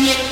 Yep.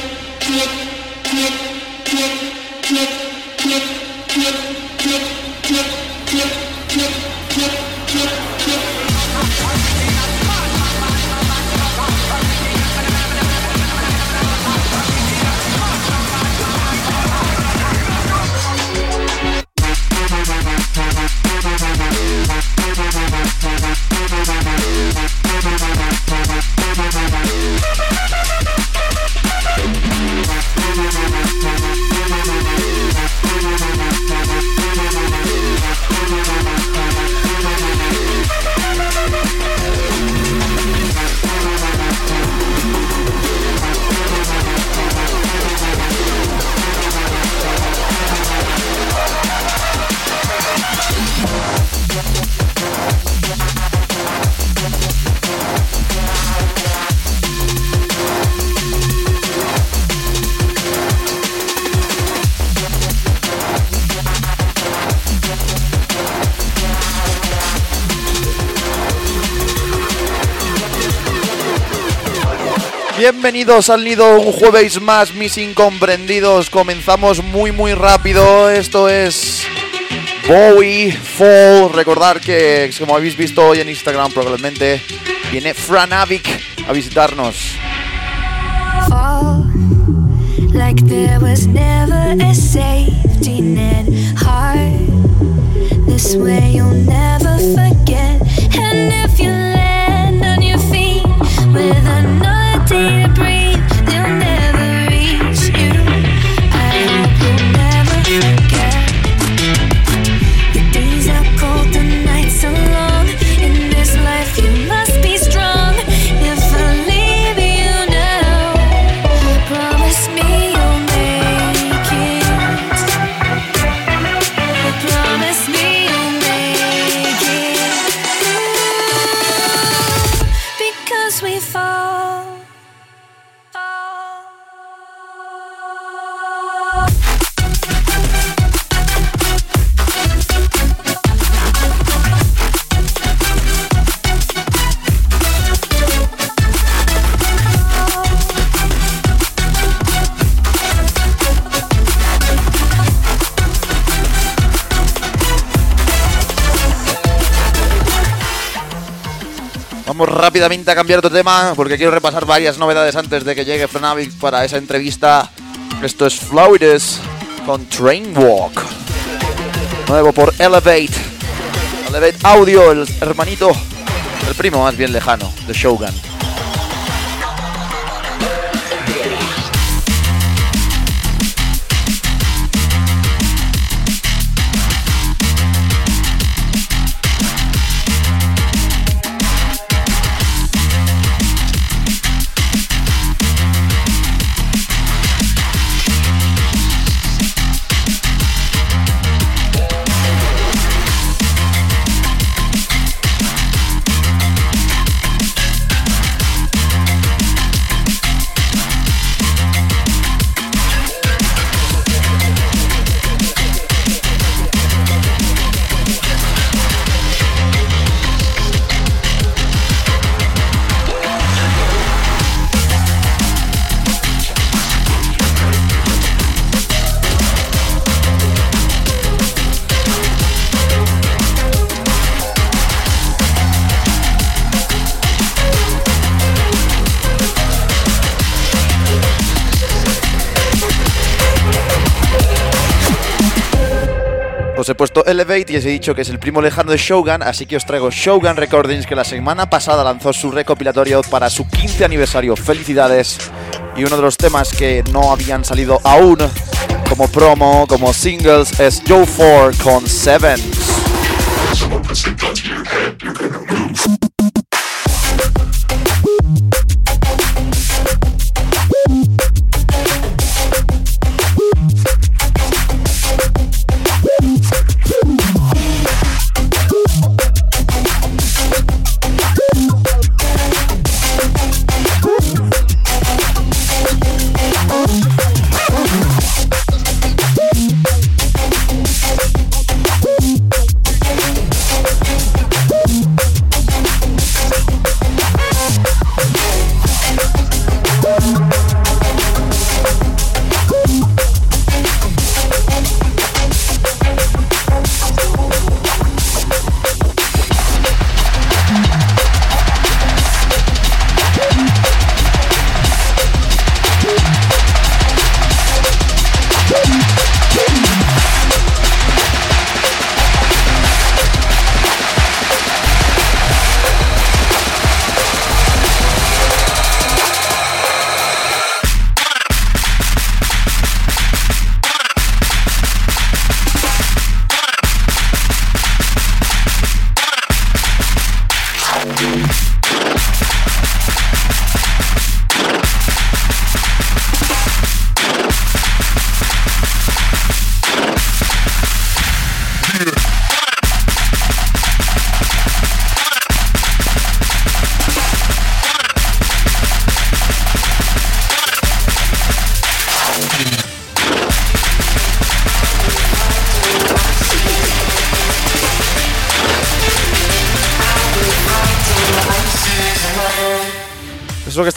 Bienvenidos al nido un jueves más, mis incomprendidos. Comenzamos muy muy rápido. Esto es Bowie Fall. Recordar que, como habéis visto hoy en Instagram, probablemente viene Franavic a visitarnos. a with another rápidamente a cambiar de tema porque quiero repasar varias novedades antes de que llegue Franavic para esa entrevista. Esto es Florides con Train Walk. Nuevo por Elevate. Elevate Audio, el hermanito, el primo más bien lejano de Shogun. Puesto Elevate y os he dicho que es el primo lejano de Shogun, así que os traigo Shogun Recordings que la semana pasada lanzó su recopilatorio para su 15 aniversario. Felicidades. Y uno de los temas que no habían salido aún como promo, como singles, es Joe 4 con Sevens.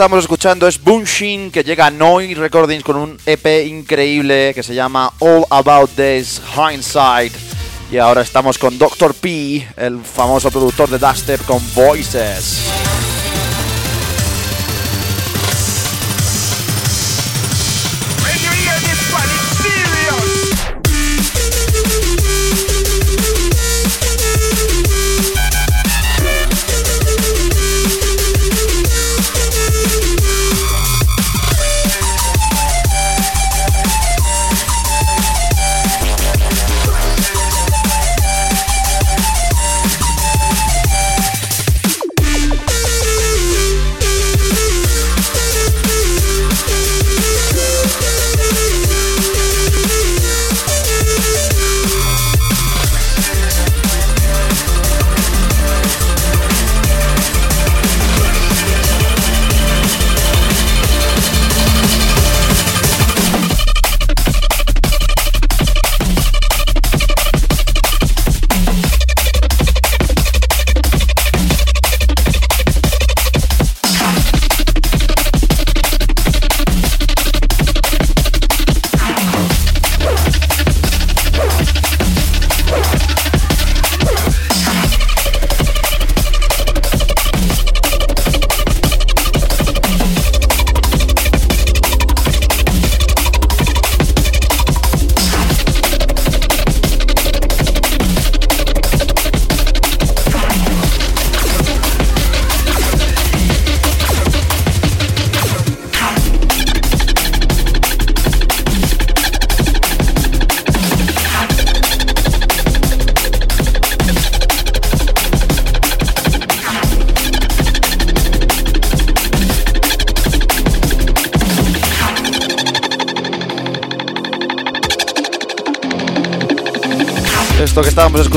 Estamos escuchando es Bunshin, que llega a Noi Recordings con un EP increíble que se llama All About This Hindsight. Y ahora estamos con Dr. P, el famoso productor de Dubstep con Voices.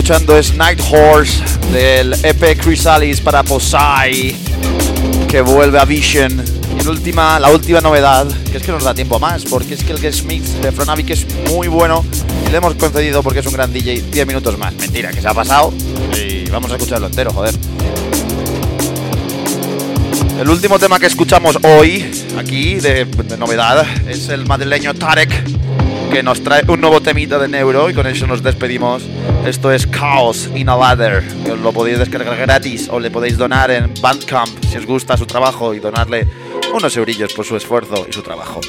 Escuchando es Night Horse del EP Chrysalis para Posai, que vuelve a Vision. Y la última, la última novedad, que es que nos da tiempo más, porque es que el guest mix de Fronavic es muy bueno y le hemos concedido porque es un gran DJ 10 minutos más. Mentira, que se ha pasado y vamos a escucharlo entero, joder. El último tema que escuchamos hoy, aquí, de novedad, es el madrileño Tarek, que nos trae un nuevo temita de Neuro y con eso nos despedimos. Esto es Chaos in a Ladder, lo podéis descargar gratis o le podéis donar en Bandcamp si os gusta su trabajo y donarle unos eurillos por su esfuerzo y su trabajo.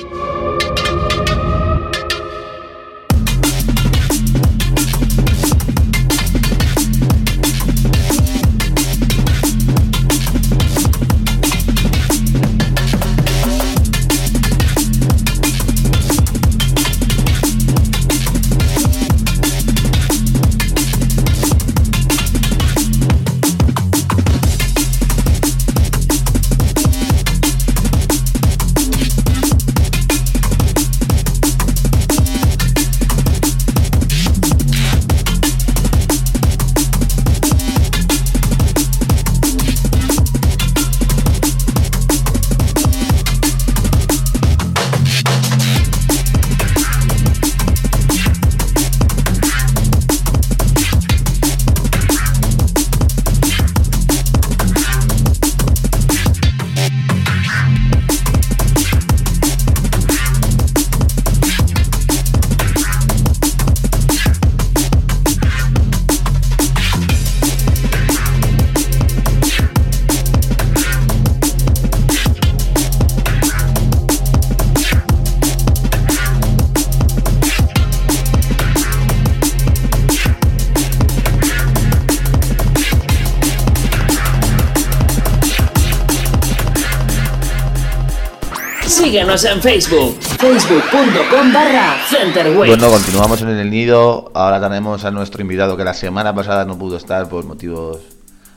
Síguenos en Facebook, facebook.com barra Centerway. Bueno, continuamos en el nido. Ahora tenemos a nuestro invitado que la semana pasada no pudo estar por motivos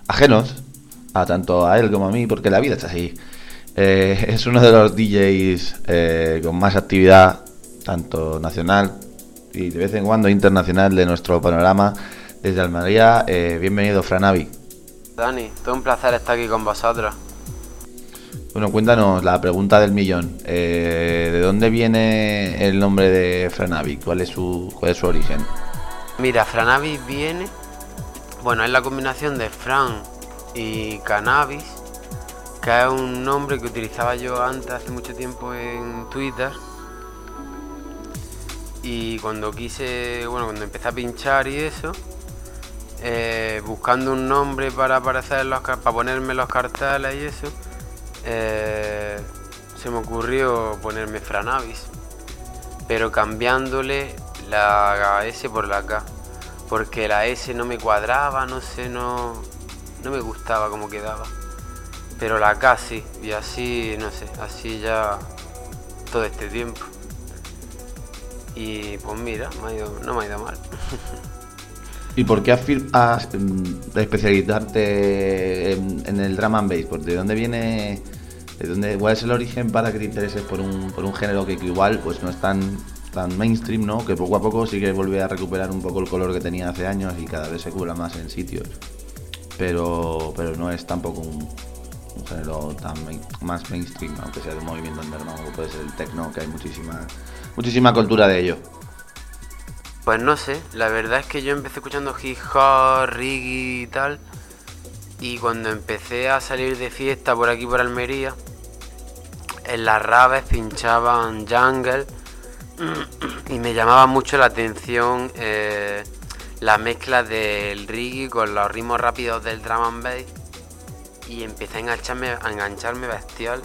ajenos, a tanto a él como a mí, porque la vida está así. Eh, es uno de los DJs eh, con más actividad, tanto nacional y de vez en cuando internacional de nuestro panorama. Desde Almería, eh, bienvenido Franavi. Dani, todo un placer estar aquí con vosotros. Bueno, cuéntanos la pregunta del millón. Eh, ¿De dónde viene el nombre de Franavi? ¿Cuál es su, cuál es su origen? Mira, Franavis viene. Bueno, es la combinación de Fran y cannabis, que es un nombre que utilizaba yo antes, hace mucho tiempo en Twitter. Y cuando quise, bueno, cuando empecé a pinchar y eso, eh, buscando un nombre para aparecer los, para ponerme los carteles y eso, eh, se me ocurrió ponerme Franavis, pero cambiándole la S por la K, porque la S no me cuadraba, no sé, no, no me gustaba cómo quedaba, pero la K sí, y así, no sé, así ya todo este tiempo. Y pues mira, no me ha ido mal. ¿Y por qué has, mm, especializarte en, el drum and bass? ¿Por ¿De dónde viene, de dónde, cuál es el origen para que te intereses por un, por un género que, igual pues no es tan, tan mainstream, ¿no? Que poco a poco sí que vuelve a recuperar un poco el color que tenía hace años y cada vez se cubra más en sitios. Pero, pero no es tampoco un, género tan más mainstream, aunque sea de movimiento underground, como puede ser el techno, que hay muchísima, muchísima cultura de ello. Pues no sé, la verdad es que yo empecé escuchando hip hop, reggae y tal. Y cuando empecé a salir de fiesta por aquí por Almería, en las raves pinchaban jungle y me llamaba mucho la atención eh, la mezcla del reggae con los ritmos rápidos del drum and bass y empecé a engancharme, a engancharme bestial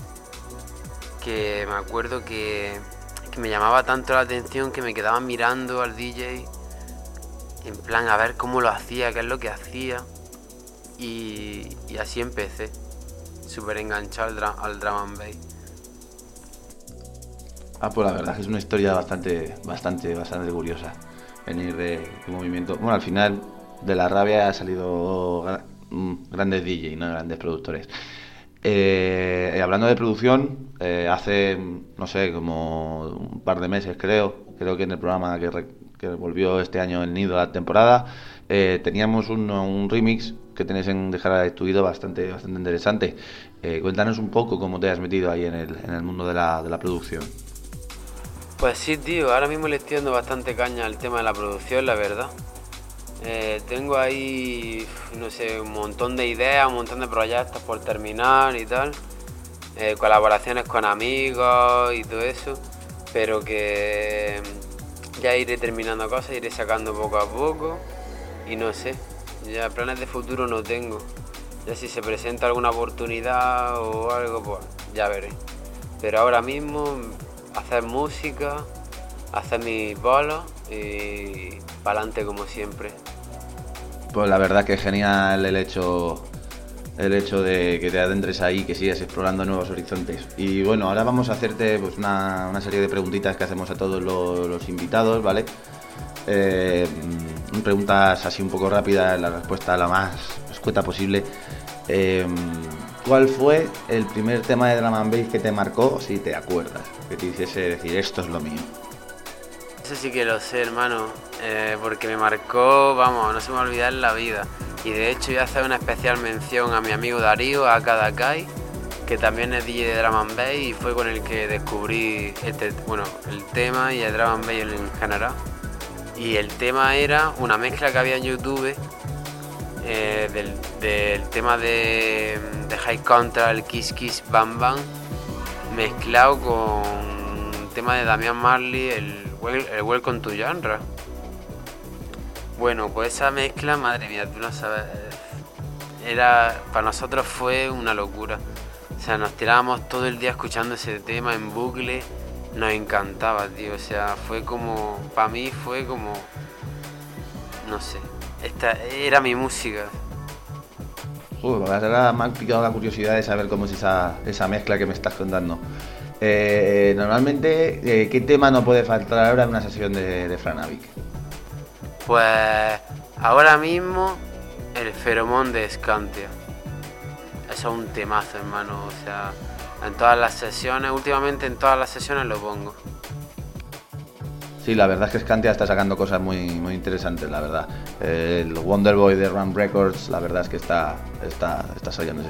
que me acuerdo que, que me llamaba tanto la atención que me quedaba mirando al DJ en plan a ver cómo lo hacía, qué es lo que hacía y, así empecé, súper enganchado al, dra- al drum and bass. Ah, pues la verdad es que es una historia bastante, bastante, bastante curiosa. Venir de, movimiento. Bueno, al final de la rabia ha salido mm, grandes DJ, no grandes productores. Eh, hablando de producción, eh, hace, no sé, como un par de meses creo, creo que en el programa que, volvió este año el Nido a la temporada, eh, teníamos un, remix que tenéis en Dejar de Estudido bastante, bastante interesante. Eh, cuéntanos un poco cómo te has metido ahí en el, en el mundo de la, de la producción. Pues sí, tío, ahora mismo le estoy dando bastante caña al tema de la producción, la verdad. Eh, tengo ahí, no sé, un montón de ideas, un montón de proyectos por terminar y tal. Eh, colaboraciones con amigos y todo eso. Pero que ya iré terminando cosas, iré sacando poco a poco. Y no sé, ya planes de futuro no tengo. Ya si se presenta alguna oportunidad o algo, pues ya veré. Pero ahora mismo hacer música, hacer mis bolos y para adelante como siempre. Pues la verdad que es genial el hecho el hecho de que te adentres ahí, que sigas explorando nuevos horizontes. Y bueno, ahora vamos a hacerte pues una, una serie de preguntitas que hacemos a todos los, invitados, ¿vale? Eh, preguntas así un poco rápidas, la respuesta la más escueta posible. Eh, ¿Cuál fue el primer tema de Drum and Bass que te marcó, si te acuerdas? Que te hiciese decir, esto es lo mío. Eso sí que lo sé, hermano, eh, porque me marcó, vamos, no se me va a olvidar en la vida. Y de hecho voy a hacer una especial mención a mi amigo Darío, a Kadakai, que también es DJ de Drum and y fue con el que descubrí este, bueno, el tema y el Drum and en general. Y el tema era una mezcla que había en YouTube eh, del, tema de, de High Contra, el Kiss Kiss Bam Bam, mezclado con un tema de Damian Marley, el, Wel- el Welcome to Genre. Bueno, pues esa mezcla, madre mía, tú no sabes. Era, para nosotros fue una locura. O sea, nos tirábamos todo el día escuchando ese tema en bucle. Nos encantaba, tío. O sea, fue como, para mí fue como, no sé, esta era mi música. La verdad me ha picado la curiosidad de saber cómo es esa, esa mezcla que me estás contando. Eh, normalmente, eh, ¿qué tema no puede faltar ahora en una sesión de, de Franavic? Pues ahora mismo el feromón de Scantia. Eso es un temazo, hermano. O sea, en todas las sesiones, últimamente en todas las sesiones lo pongo. Sí, la verdad es que Scantia está sacando cosas muy, muy interesantes, la verdad. El Wonder Boy de Run Records, la verdad es que está, está, está saliéndose.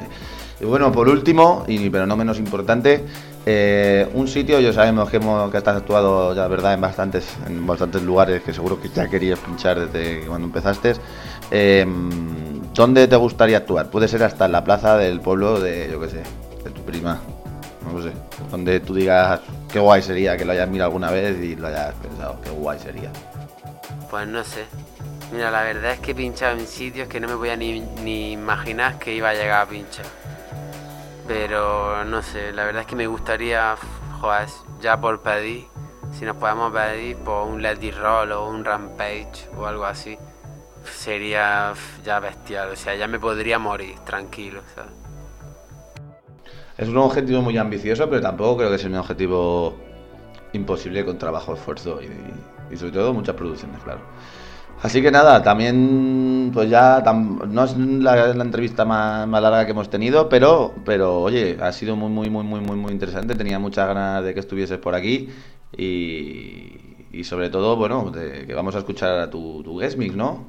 Y bueno, por último, y pero no menos importante, eh, un sitio, ya sabemos que, has actuado ya, verdad, en bastantes, en bastantes lugares que seguro que ya querías pinchar desde cuando empezaste. Eh, ¿Dónde te gustaría actuar? Puede ser hasta en la plaza del pueblo de, yo qué sé, de prima. No sé. Donde tú digas qué guay sería que lo hayas mirado alguna vez y lo hayas pensado, qué guay sería. Pues no sé. Mira, la verdad es que he pinchado en sitios que no me podía ni, ni imaginar que iba a llegar a pinchar. Pero no sé, la verdad es que me gustaría, joder, ya por pedir, si nos podemos pedir por un Let It Roll o un Rampage o algo así, sería ya bestial. O sea, ya me podría morir tranquilo, ¿sabes? Es un objetivo muy ambicioso, pero tampoco creo que sea un objetivo imposible con trabajo, esfuerzo y, y sobre todo muchas producciones, claro. Así que nada, también pues ya no es la, entrevista más, larga que hemos tenido, pero pero oye, ha sido muy muy muy muy muy muy interesante. Tenía muchas ganas de que estuvieses por aquí y, y sobre todo, bueno, de que vamos a escuchar a tu, tu guest mix, ¿no?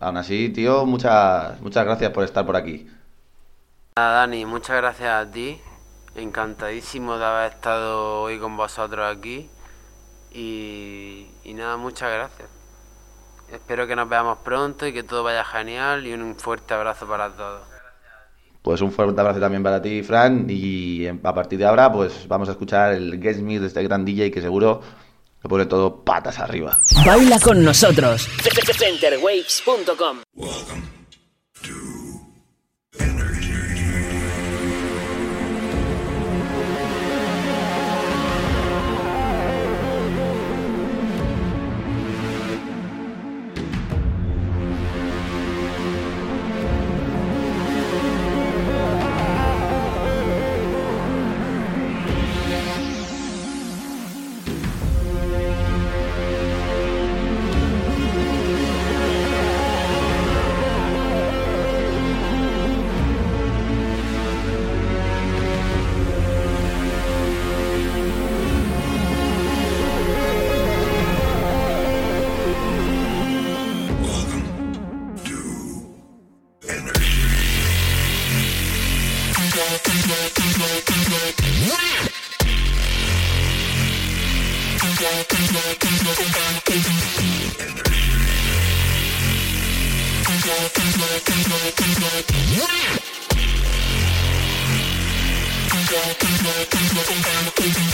Aún así, tío, muchas muchas gracias por estar por aquí. Dani, muchas gracias a ti. Encantadísimo de haber estado hoy con vosotros aquí. Y nada, muchas gracias. Espero que nos veamos pronto y que todo vaya genial y un fuerte abrazo para todos. Pues un fuerte abrazo también para ti, Fran. Y a partir de ahora, pues vamos a escuchar el guest mix de este gran DJ que seguro que pone todo patas arriba. Baila con nosotros. Centerwaves.com Thank you.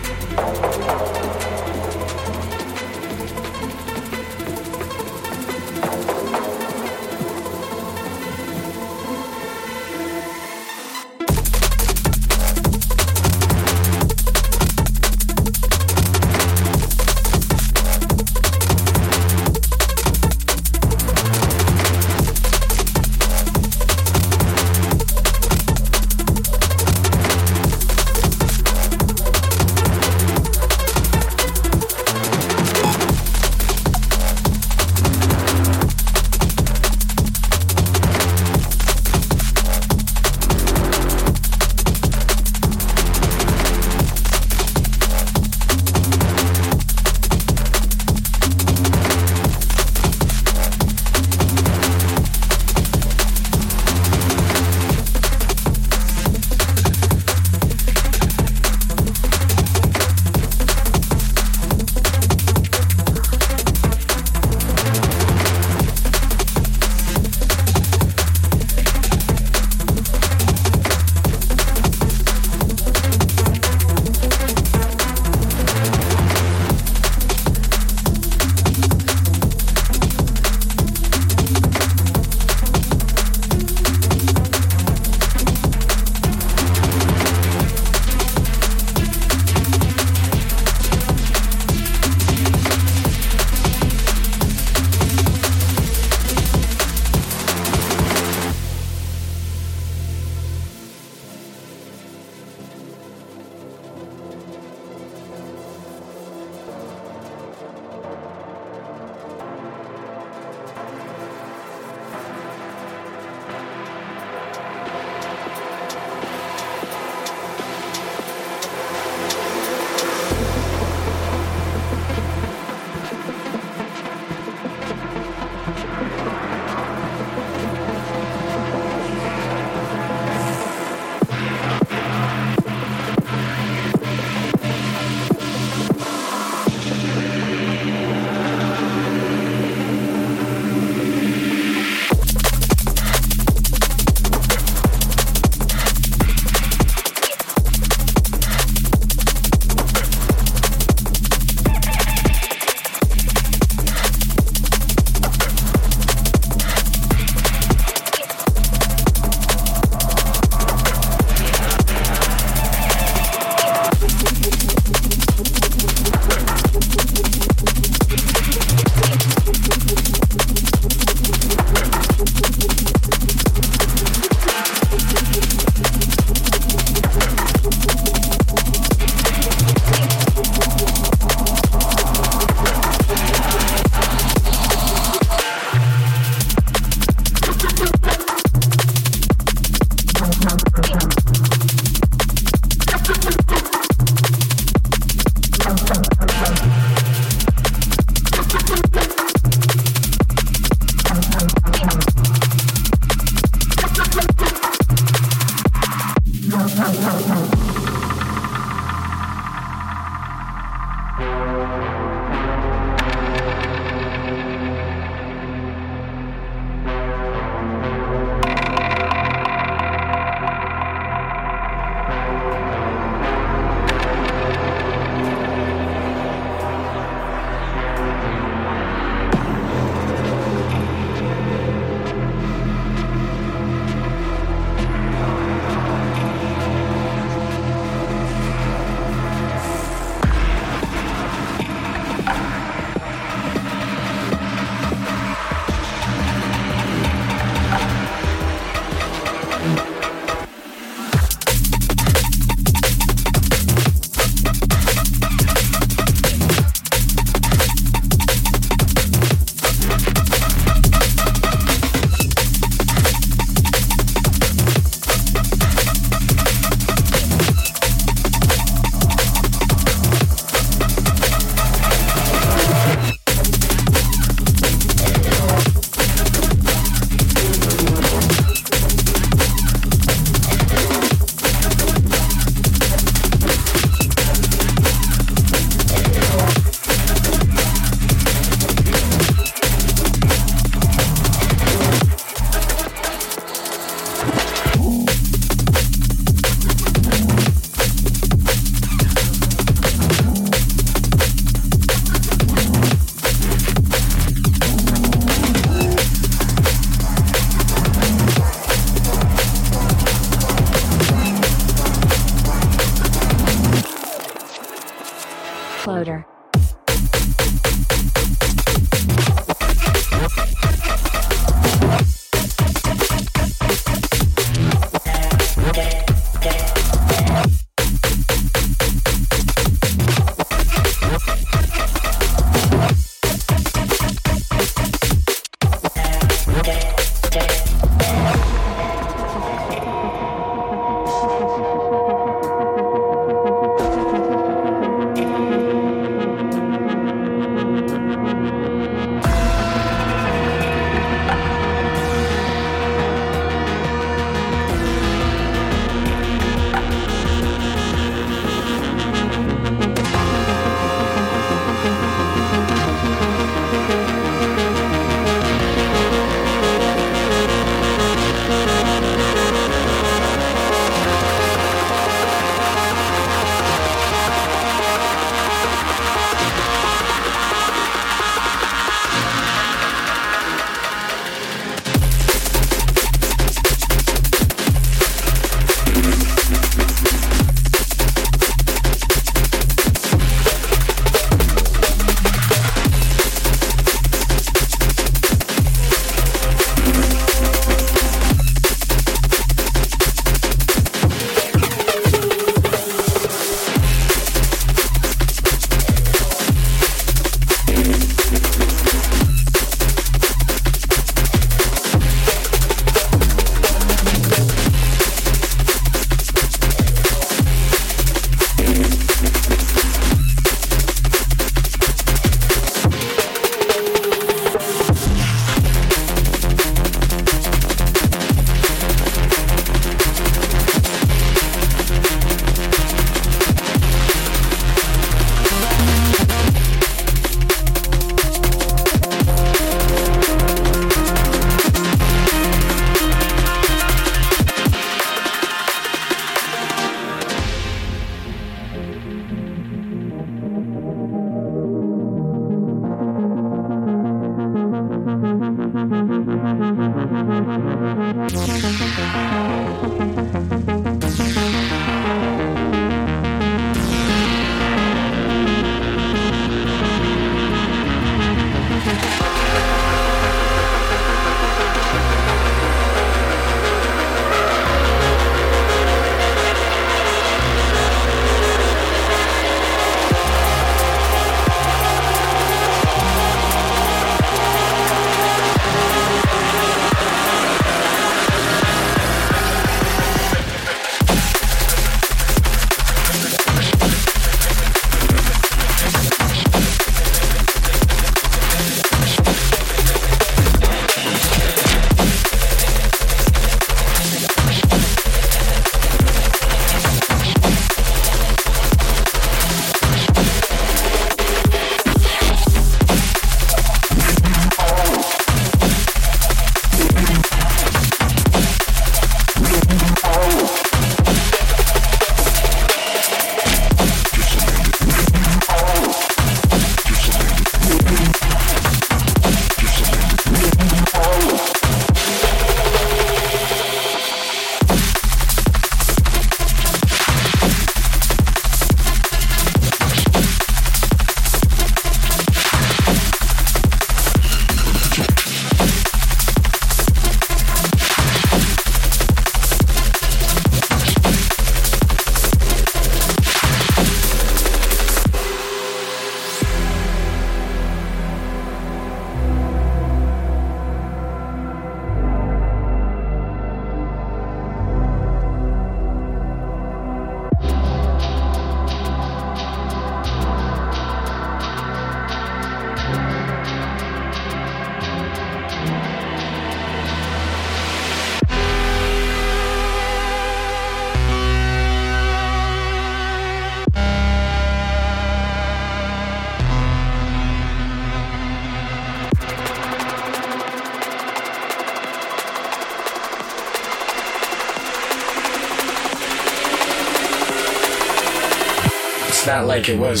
not like it was.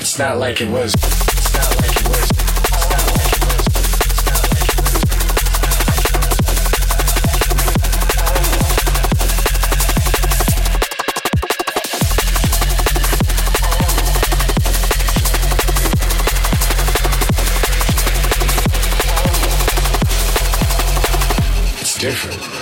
It's not like it was. Music.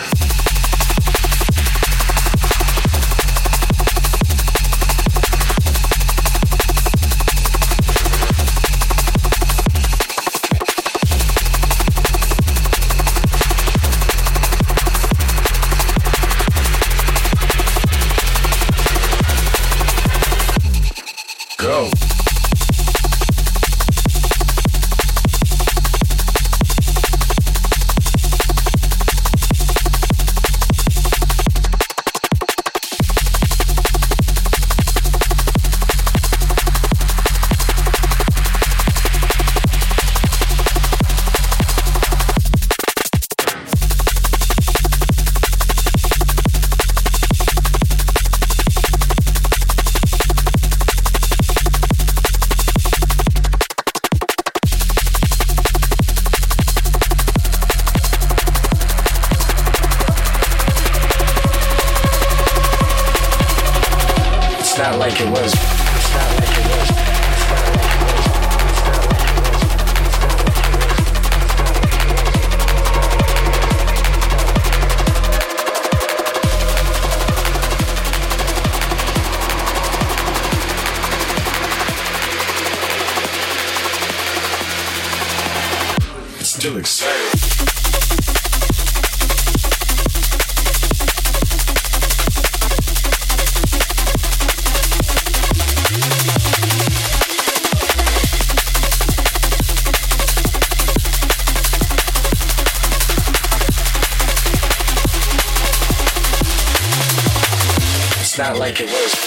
not like it was.